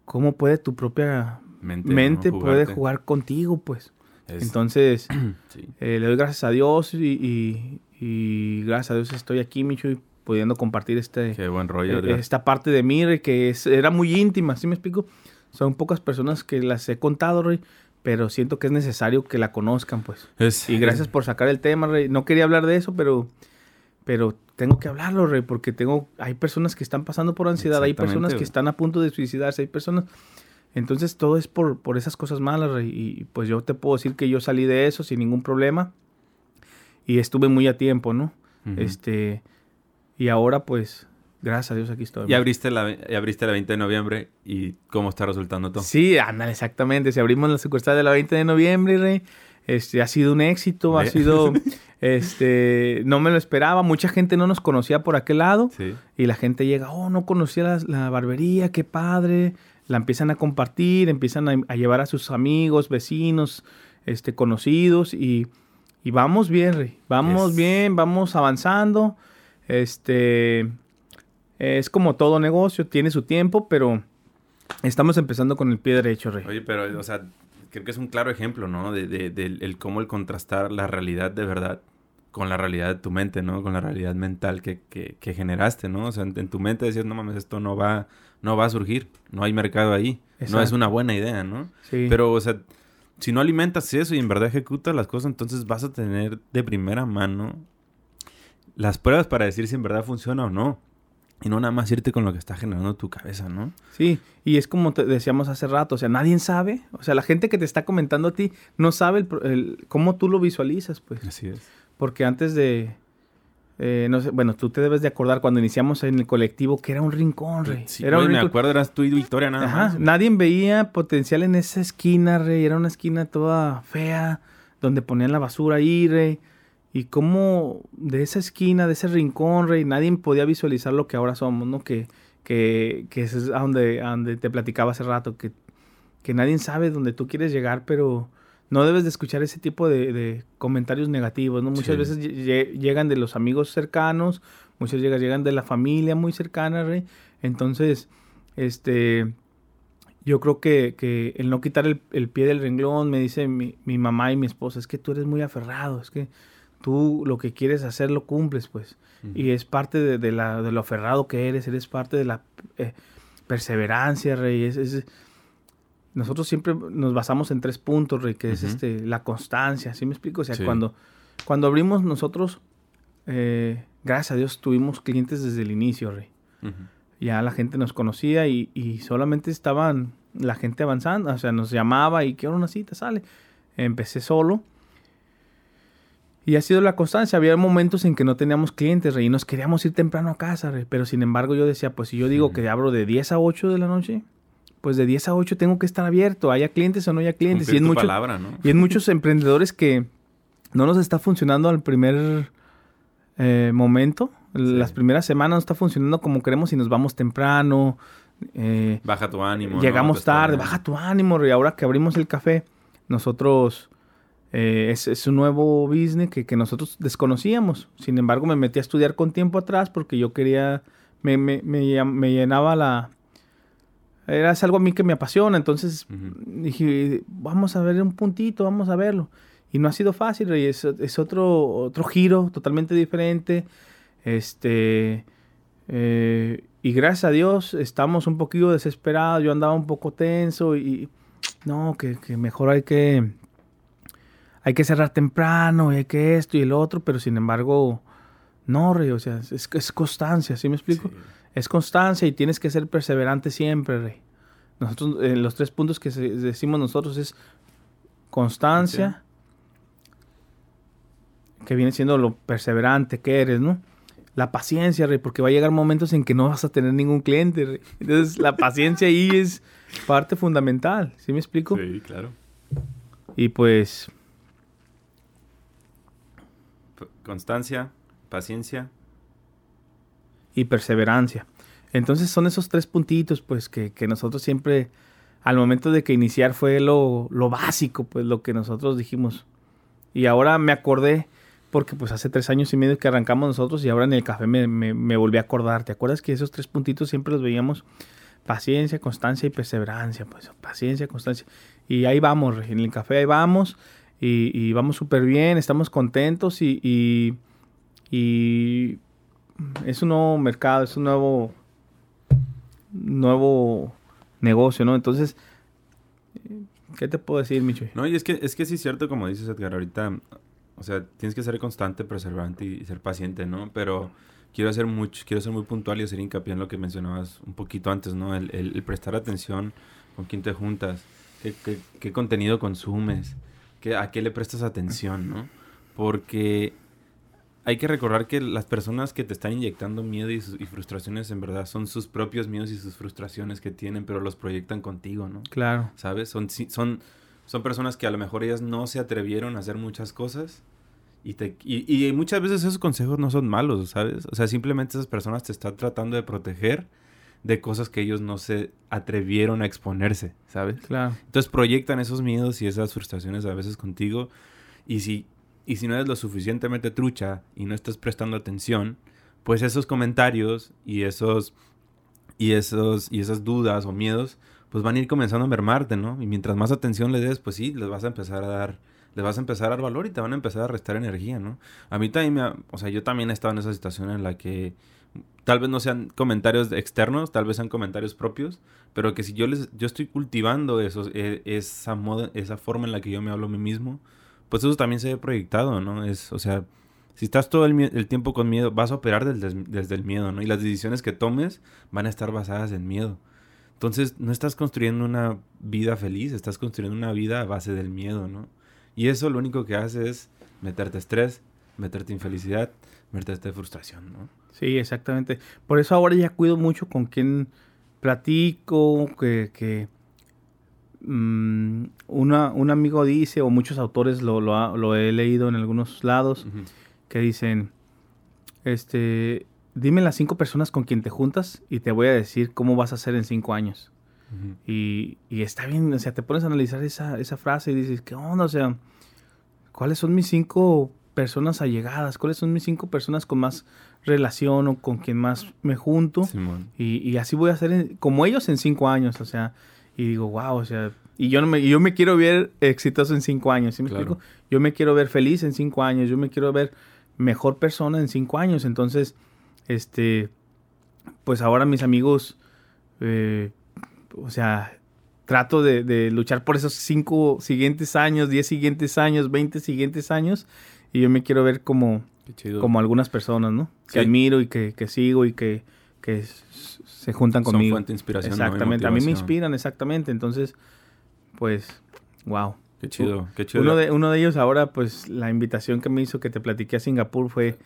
cómo puede tu propia mente, puede jugar contigo, pues? Entonces, eh, le doy gracias a Dios y, y, gracias a Dios estoy aquí, Micho, y pudiendo compartir este, Qué buen rollo, eh, esta parte de mí, que es, era muy íntima, ¿sí me explico? Son pocas personas que las he contado, Rey, pero siento que es necesario que la conozcan, pues. y gracias por sacar el tema, Rey. No quería hablar de eso, pero, pero tengo que hablarlo, Rey, porque tengo, hay personas que están pasando por ansiedad, hay personas que están a punto de suicidarse, hay personas... Entonces todo es por, por esas cosas malas, Rey. Y pues yo te puedo decir que yo salí de eso sin ningún problema. Y estuve muy a tiempo, ¿no? Este... Y ahora pues Gracias a Dios aquí estoy. Y abriste la, abriste la 20 de noviembre y cómo está resultando todo. Sí, anda, exactamente. Si abrimos la sucursal de la 20 de noviembre, Rey, este, ha sido un éxito, ha sido, este, no me lo esperaba. Mucha gente no nos conocía por aquel lado. Y la gente llega, oh, no conocía la, barbería, qué padre. La empiezan a compartir, empiezan a, llevar a sus amigos, vecinos, este, conocidos y, y vamos bien, Rey. Vamos bien, vamos avanzando. Este, es como todo negocio, tiene su tiempo, pero estamos empezando con el pie derecho, Rey. Oye, pero, o sea, creo que es un claro ejemplo, ¿no? De, de, el cómo el contrastar la realidad de verdad con la realidad de tu mente, ¿no? Con la realidad mental que, que, generaste, ¿no? O sea, en, tu mente decías, no mames, esto no va, no va a surgir, no hay mercado ahí, no es una buena idea, ¿no? Sí. Pero, o sea, si no alimentas eso y en verdad ejecutas las cosas, entonces vas a tener de primera mano las pruebas para decir si en verdad funciona o no. Y no nada más irte con lo que está generando tu cabeza, ¿no? Sí, y es como te decíamos hace rato, o sea, nadie sabe, o sea, la gente que te está comentando a ti no sabe el, cómo tú lo visualizas, pues. Así es. Porque antes de, eh, no sé, bueno, tú te debes de acordar cuando iniciamos en el colectivo que era un rincón, rey. Sí, era un me acuerdo, eras tú y Victoria nada más. Nadie veía potencial en esa esquina, rey. Era una esquina toda fea, donde ponían la basura ahí, rey. Y cómo de esa esquina, de ese rincón, rey, nadie podía visualizar lo que ahora somos, ¿no? Que, que, que es a donde, donde te platicaba hace rato, que, que nadie sabe dónde tú quieres llegar, pero no debes de escuchar ese tipo de, comentarios negativos, ¿no? Muchas veces llegan de los amigos cercanos, muchas veces llegan de la familia muy cercana, rey. Entonces, este, yo creo que, que el no quitar el, el, pie del renglón, me dice mi, mi mamá y mi esposa, es que tú eres muy aferrado, es que tú lo que quieres hacer lo cumples, pues. Y es parte de, la, de, lo aferrado que eres, eres parte de la eh, perseverancia, Rey. Es, nosotros siempre nos basamos en tres puntos, Rey, que es este, la constancia, ¿sí me explico? O sea, cuando, cuando abrimos nosotros, eh, gracias a Dios, tuvimos clientes desde el inicio, Rey. Ya la gente nos conocía y, y, solamente estaban la gente avanzando, o sea, nos llamaba y quiero una cita, sale. Empecé solo Y ha sido la constancia. Había momentos en que no teníamos clientes, rey, y nos queríamos ir temprano a casa, rey. Pero sin embargo, yo decía, pues si yo digo que abro de 10 a 8 de la noche, pues de 10 a 8 tengo que estar abierto, haya clientes o no haya clientes. y en, palabra, ¿no? y en muchos emprendedores que no nos está funcionando al primer eh, momento. Las primeras semanas no está funcionando como queremos y nos vamos temprano. Eh, baja tu ánimo. Llegamos tarde, baja tu ánimo. Y ahora que abrimos el café, nosotros eh, es, un nuevo business que, que, nosotros desconocíamos. Sin embargo, me metí a estudiar con tiempo atrás porque yo quería, me, me, me, llenaba la... Era algo a mí que me apasiona, entonces dije, vamos a ver un puntito, vamos a verlo. Y no ha sido fácil, y es, es otro, otro giro totalmente diferente. Este, eh, y gracias a Dios estamos un poquito desesperados. Yo andaba un poco tenso y no, que, que mejor hay que hay que cerrar temprano y hay que esto y el otro, pero sin embargo, no, rey, o sea, es, es constancia, ¿sí me explico? Es constancia y tienes que ser perseverante siempre, rey. Nosotros, eh, los tres puntos que decimos nosotros es constancia, que viene siendo lo perseverante que eres, ¿no? La paciencia, rey, porque va a llegar momentos en que no vas a tener ningún cliente, rey. Entonces, la paciencia ahí es parte fundamental, ¿sí me explico? Sí, claro. Y pues, constancia, paciencia. Y perseverancia. Entonces son esos tres puntitos, pues, que, nosotros siempre, al momento de que iniciar fue lo, básico, pues, lo que nosotros dijimos. Y ahora me acordé, porque pues hace tres años y medio que arrancamos nosotros y ahora en el café me, me volví a acordar. ¿Te acuerdas que esos tres puntitos siempre los veíamos? Paciencia, constancia y perseverancia, pues, paciencia, constancia. Y ahí vamos, en el café ahí vamos y, vamos súper bien, estamos contentos y, y, es un nuevo mercado, es un nuevo, nuevo negocio, ¿no? Entonces, ¿qué te puedo decir, Micho? No, y es que, es que sí es cierto, como dices, Edgar, ahorita, o sea, tienes que ser constante, perseverante y, ser paciente, ¿no? Pero quiero hacer mucho, quiero ser muy puntual y hacer hincapié en lo que mencionabas un poquito antes, ¿no? El, prestar atención con quién te juntas, qué contenido consumes, a qué le prestas atención, ¿no? Porque hay que recordar que las personas que te están inyectando miedo y, frustraciones en verdad son sus propios miedos y sus frustraciones que tienen, pero los proyectan contigo, ¿no? Claro. ¿Sabes? Son, son, son personas que a lo mejor ellas no se atrevieron a hacer muchas cosas y, te, y, y muchas veces esos consejos no son malos, ¿sabes? O sea, simplemente esas personas te están tratando de proteger de cosas que ellos no se atrevieron a exponerse, ¿sabes? Claro. Entonces proyectan esos miedos y esas frustraciones a veces contigo y si, y si no eres lo suficientemente trucha y no estás prestando atención, pues esos comentarios y esos y esos y esas dudas o miedos pues van a ir comenzando a mermarte, ¿no? Y mientras más atención le des, pues sí, les vas a empezar a dar les vas a empezar a dar valor y te van a empezar a restar energía, ¿no? A mí también me, o sea, yo también he estado en esa situación en la que tal vez no sean comentarios externos, tal vez sean comentarios propios, pero que si yo les yo estoy cultivando eso, e, esa moda, esa forma en la que yo me hablo a mí mismo, pues eso también se ve proyectado, ¿no? Es, o sea, si estás todo el, tiempo con miedo, vas a operar desde, desde, el miedo, ¿no? Y las decisiones que tomes van a estar basadas en miedo. Entonces, no estás construyendo una vida feliz, estás construyendo una vida a base del miedo, ¿no? Y eso lo único que hace es meterte estrés, meterte infelicidad, meterte frustración, ¿no? Sí, exactamente. Por eso ahora ya cuido mucho con quién platico, que, que mm, una, un amigo dice, o muchos autores lo, lo, he leído en algunos lados, que dicen, este, dime las cinco personas con quien te juntas y te voy a decir cómo vas a ser en cinco años. y, y, está bien, o sea, te pones a analizar esa, esa frase y dices, ¿qué onda? O sea, ¿cuáles son mis cinco personas allegadas? ¿Cuáles son mis cinco personas con más relación o con quien más me junto? Y, y, así voy a ser como ellos en cinco años, o sea, y digo, wow, o sea, y yo, no me, yo me quiero ver exitoso en cinco años, ¿sí me explico? Yo me quiero ver feliz en cinco años, yo me quiero ver mejor persona en cinco años, entonces, este, pues ahora mis amigos, eh, o sea, trato de, de, luchar por esos cinco siguientes años, diez siguientes años, veinte siguientes años, y yo me quiero ver como, como algunas personas, ¿no? Que admiro y que, sigo y que, se juntan conmigo. Son fuente de inspiración. Exactamente, a mí me inspiran, exactamente. Entonces, pues, wow. Qué chido, qué chido. Uno de, uno de ellos ahora, pues, la invitación que me hizo que te platiqué a Singapur fue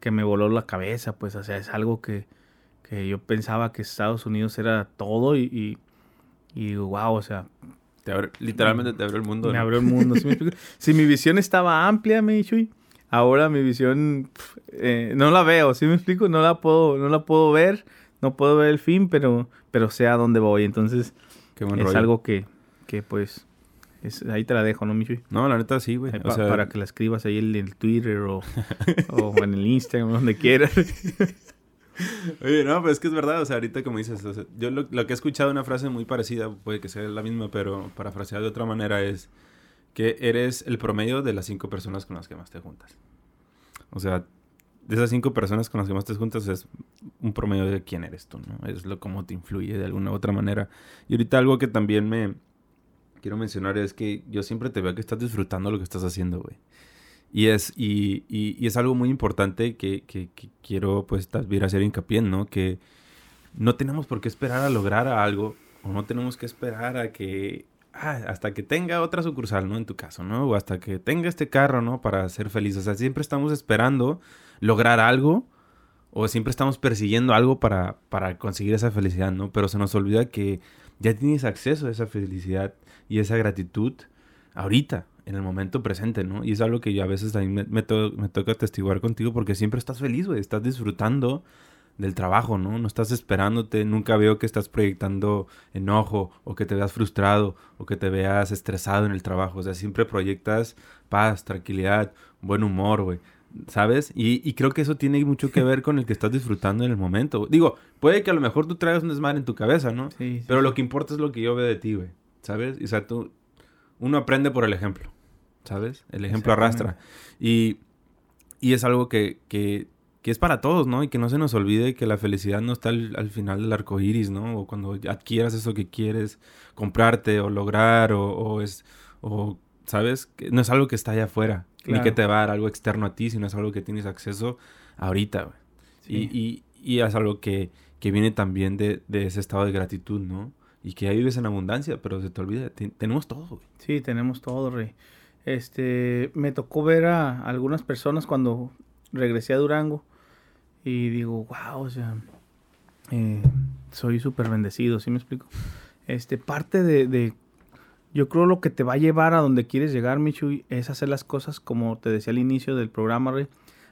que me voló la cabeza, pues, o sea, es algo que, que yo pensaba que Estados Unidos era todo y, y, wow, o sea... Te literalmente te abrió el mundo. Me abrió el mundo, Si mi visión estaba amplia, me Chuy, ahora mi visión eh, no la veo, ¿sí me explico? No la puedo, no la puedo ver, no puedo ver el fin, pero, pero sé a dónde voy, entonces es algo que, que pues ahí te la dejo, ¿no, Michuy? No, la neta sí, güey. para que la escribas ahí en el Twitter o, en el Instagram, donde quieras. Oye, no, pues es que es verdad, o sea, ahorita como dices, yo lo, que he escuchado una frase muy parecida, puede que sea la misma, pero parafraseada de otra manera es que eres el promedio de las cinco personas con las que más te juntas. O sea, de esas cinco personas con las que más te juntas es un promedio de quién eres tú, ¿no? Es lo cómo te influye de alguna u otra manera. Y ahorita algo que también me, quiero mencionar es que yo siempre te veo que estás disfrutando lo que estás haciendo, güey. Y es, y, y, es algo muy importante que, que, quiero pues también hacer hincapié, ¿no? Que no tenemos por qué esperar a lograr algo o no tenemos que esperar a que ah, hasta que tenga otra sucursal, ¿no? En tu caso, ¿no? O hasta que tenga este carro, ¿no? Para ser feliz. O sea, siempre estamos esperando lograr algo o siempre estamos persiguiendo algo para, para conseguir esa felicidad, ¿no? Pero se nos olvida que ya tienes acceso a esa felicidad y esa gratitud ahorita, en el momento presente, ¿no? Y es algo que yo a veces también me, me, toca testiguar contigo porque siempre estás feliz, güey, estás disfrutando del trabajo, ¿no? No estás esperándote, nunca veo que estás proyectando enojo o que te veas frustrado o que te veas estresado en el trabajo, o sea, siempre proyectas paz, tranquilidad, buen humor, güey. ¿Sabes? Y, y, creo que eso tiene mucho que ver con el que estás disfrutando en el momento. Digo, puede que a lo mejor tú traigas un desmadre en tu cabeza, ¿no? Sí, Pero lo que importa es lo que yo veo de ti, güey. ¿sabes? o sea, tú, uno aprende por el ejemplo, ¿sabes? El ejemplo arrastra. Y, y es algo que, que, que, es para todos, ¿no? Y que no se nos olvide que la felicidad no está al, final del arco iris, ¿no? O cuando adquieras eso que quieres comprarte o lograr o, es, o, ¿sabes? Que no es algo que está allá afuera, ni que te va a dar algo externo a ti, sino es algo que tienes acceso ahorita, güey. Y, y, y, es algo que, que viene también de, de ese estado de gratitud, ¿no? y que ahí vives en abundancia, pero se te olvida, tenemos todo, güey. Sí, tenemos todo, Rey. Este, me tocó ver a algunas personas cuando regresé a Durango y digo, wow, o sea, eh, soy súper bendecido, ¿sí me explico? Este, parte de, de, yo creo lo que te va a llevar a donde quieres llegar, Michu, es hacer las cosas como te decía al inicio del programa, Rey,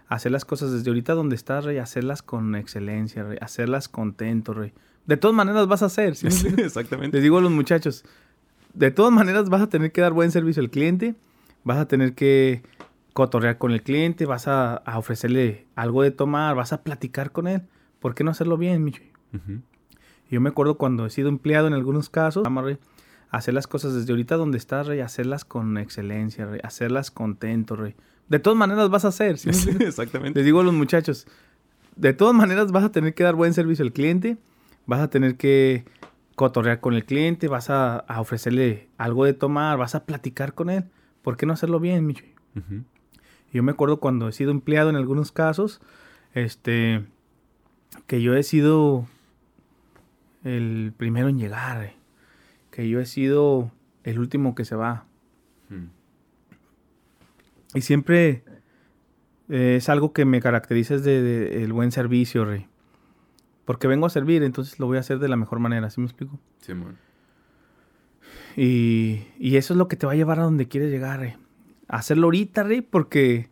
hacer las cosas desde ahorita donde estás, Rey, hacerlas con excelencia, Rey, hacerlas contento, Rey de todas maneras vas a hacer. ¿sí? Exactamente. Les digo a los muchachos, de todas maneras vas a tener que dar buen servicio al cliente, vas a tener que cotorrear con el cliente, vas a, ofrecerle algo de tomar, vas a platicar con él. ¿Por qué no hacerlo bien, Micho? Yo me acuerdo cuando he sido empleado en algunos casos, hacer las cosas desde ahorita donde estás, rey, hacerlas con excelencia, rey, hacerlas contento, rey. De todas maneras vas a hacer. ¿sí? Exactamente. Les digo a los muchachos, de todas maneras vas a tener que dar buen servicio al cliente, vas a tener que cotorrear con el cliente, vas a, ofrecerle algo de tomar, vas a platicar con él. ¿Por qué no hacerlo bien, Micho? Yo me acuerdo cuando he sido empleado en algunos casos, este, que yo he sido el primero en llegar, eh, que yo he sido el último que se va. Hmm. Y siempre eh, es algo que me caracteriza es de, el buen servicio, Rey. Porque vengo a servir, entonces lo voy a hacer de la mejor manera, ¿sí me explico? Sí, man. Y, y eso es lo que te va a llevar a donde quieres llegar, Rey. Hacerlo ahorita, Rey, porque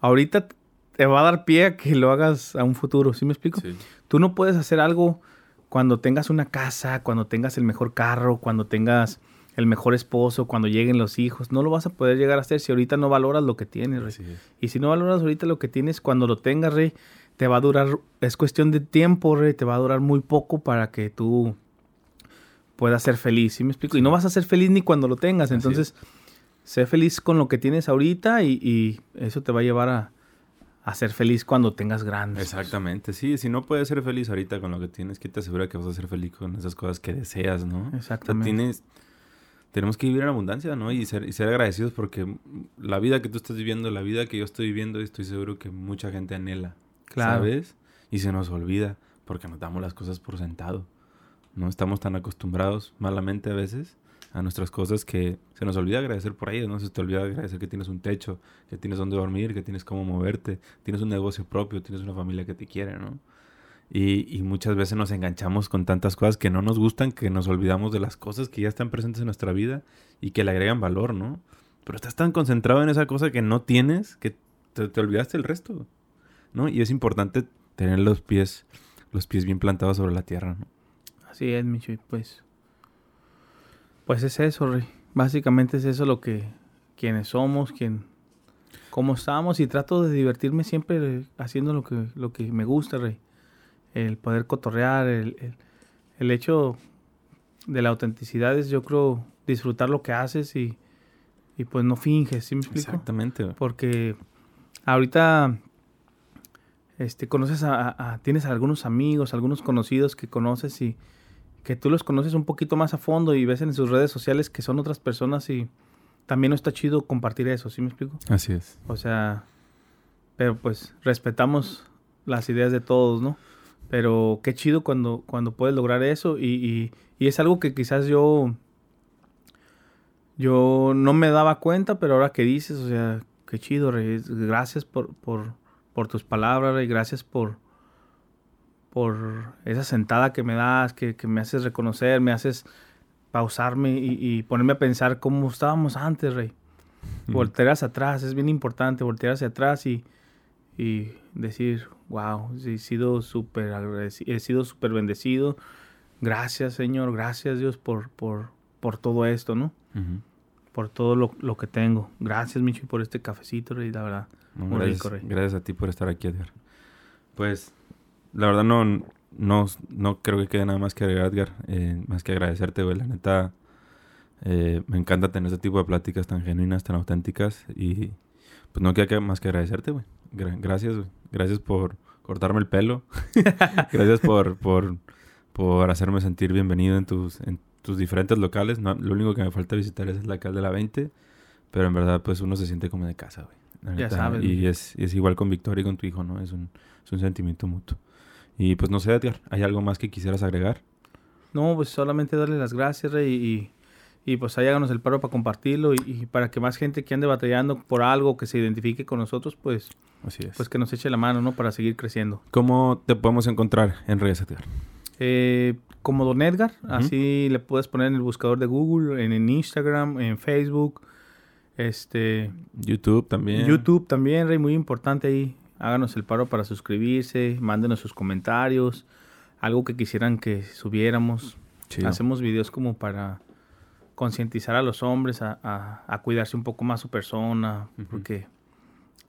ahorita te va a dar pie a que lo hagas a un futuro, ¿sí me explico? Sí. Tú no puedes hacer algo cuando tengas una casa, cuando tengas el mejor carro, cuando tengas el mejor esposo, cuando lleguen los hijos. No lo vas a poder llegar a hacer si ahorita no valoras lo que tienes, Rey. Y si no valoras ahorita lo que tienes, cuando lo tengas, Rey, te va a durar, es cuestión de tiempo, Rey, te va a durar muy poco para que tú puedas ser feliz, ¿sí me explico? Y no vas a ser feliz ni cuando lo tengas, entonces sé feliz con lo que tienes ahorita y, eso te va a llevar a, ser feliz cuando tengas grandes. Exactamente, sí, si no puedes ser feliz ahorita con lo que tienes, ¿qué te asegura que vas a ser feliz con esas cosas que deseas, no? Exactamente. tienes, tenemos que vivir en abundancia, ¿no? Y ser, y ser agradecidos porque la vida que tú estás viviendo, la vida que yo estoy viviendo, estoy seguro que mucha gente anhela. Claro. ¿Sabes? Y se nos olvida porque nos damos las cosas por sentado. No estamos tan acostumbrados, malamente a veces, a nuestras cosas que se nos olvida agradecer por ellas, ¿no? Se te olvida agradecer que tienes un techo, que tienes donde dormir, que tienes cómo moverte, tienes un negocio propio, tienes una familia que te quiere, ¿no? Y, y, muchas veces nos enganchamos con tantas cosas que no nos gustan que nos olvidamos de las cosas que ya están presentes en nuestra vida y que le agregan valor, ¿no? Pero estás tan concentrado en esa cosa que no tienes que te, te olvidaste el resto, ¿no? Y es importante tener los pies, los pies bien plantados sobre la tierra, ¿no? Así es, Micho, pues. Pues es eso, Rey. Básicamente es eso lo que. quienes somos, quién. cómo estamos. Y trato de divertirme siempre haciendo lo que, lo que me gusta, Rey. El poder cotorrear, el, el, el hecho de la autenticidad es, yo creo, disfrutar lo que haces y, y pues no finges, ¿sí me explico? Exactamente. Porque ahorita este, conoces a, a, tienes a algunos amigos, algunos conocidos que conoces y que tú los conoces un poquito más a fondo y ves en sus redes sociales que son otras personas y también no está chido compartir eso, ¿sí me explico? Así es. O sea, pero pues respetamos las ideas de todos, ¿no? Pero qué chido cuando, cuando puedes lograr eso y, y, y es algo que quizás yo yo no me daba cuenta, pero ahora que dices, o sea, qué chido, Rey. Gracias por, por, por tus palabras, Rey. Gracias por, por esa sentada que me das, que, que me haces reconocer, me haces pausarme y, y, ponerme a pensar cómo estábamos antes, Rey. Mm. Voltear hacia atrás, es bien importante, voltear hacia atrás y, y decir, wow, he sido súper he sido súper bendecido. Gracias, Señor, gracias, Dios, por, por, por todo esto, ¿no? Uh -huh. Por todo lo, lo, que tengo. Gracias, Michi, por este cafecito, Rey, la verdad. No, muy gracias, rico, Rey. Gracias a ti por estar aquí, Edgar. Pues, la verdad no, no, no creo que quede nada más que agregar, Edgar. Eh, más que agradecerte, güey. La neta, eh, me encanta tener este tipo de pláticas tan genuinas, tan auténticas. Y pues no queda más que agradecerte, güey. Gracias, güey. Gracias por cortarme el pelo. gracias por, por, por hacerme sentir bienvenido en tus, en tus diferentes locales. No, lo único que me falta visitar es la calle de la 20. Pero en verdad, pues uno se siente como de casa, güey. Ya sabes. Y es, es, igual con Victoria y con tu hijo, ¿no? Es un, es un sentimiento mutuo. Y pues no sé, Edgar, ¿hay algo más que quisieras agregar? No, pues solamente darle las gracias, Rey, y, y pues ahí háganos el paro para compartirlo y, y, para que más gente que ande batallando por algo, que se identifique con nosotros, pues, Así es. pues que nos eche la mano, ¿no? Para seguir creciendo. ¿Cómo te podemos encontrar en redes, Edgar? Eh, como Don Edgar, uh -huh. así le puedes poner en el buscador de Google, en, en, Instagram, en Facebook, este... YouTube también. YouTube también, Rey, muy importante ahí. Háganos el paro para suscribirse, mándenos sus comentarios, algo que quisieran que subiéramos. Chido. Hacemos videos como para concientizar a los hombres a, a, a, cuidarse un poco más su persona, uh -huh. porque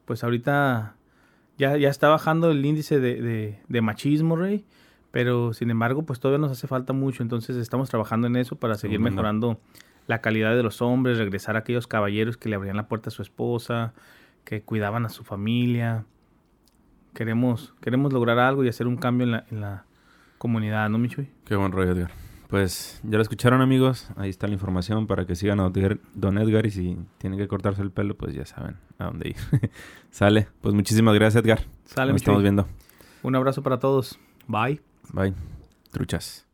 pues ahorita ya, ya está bajando el índice de, de, de machismo, Rey. Pero sin embargo, pues todavía nos hace falta mucho. Entonces estamos trabajando en eso para seguir mejorando la calidad de los hombres, regresar a aquellos caballeros que le abrían la puerta a su esposa, que cuidaban a su familia. Queremos, queremos lograr algo y hacer un cambio en la, en la comunidad, ¿no, Michuy? Qué buen rollo, Edgar. Pues ya lo escucharon, amigos. Ahí está la información para que sigan a Don Edgar. Y si tienen que cortarse el pelo, pues ya saben a dónde ir. Sale. Pues muchísimas gracias, Edgar. Sale, Nos estamos viendo. Un abrazo para todos. Bye. Bye. Truchas.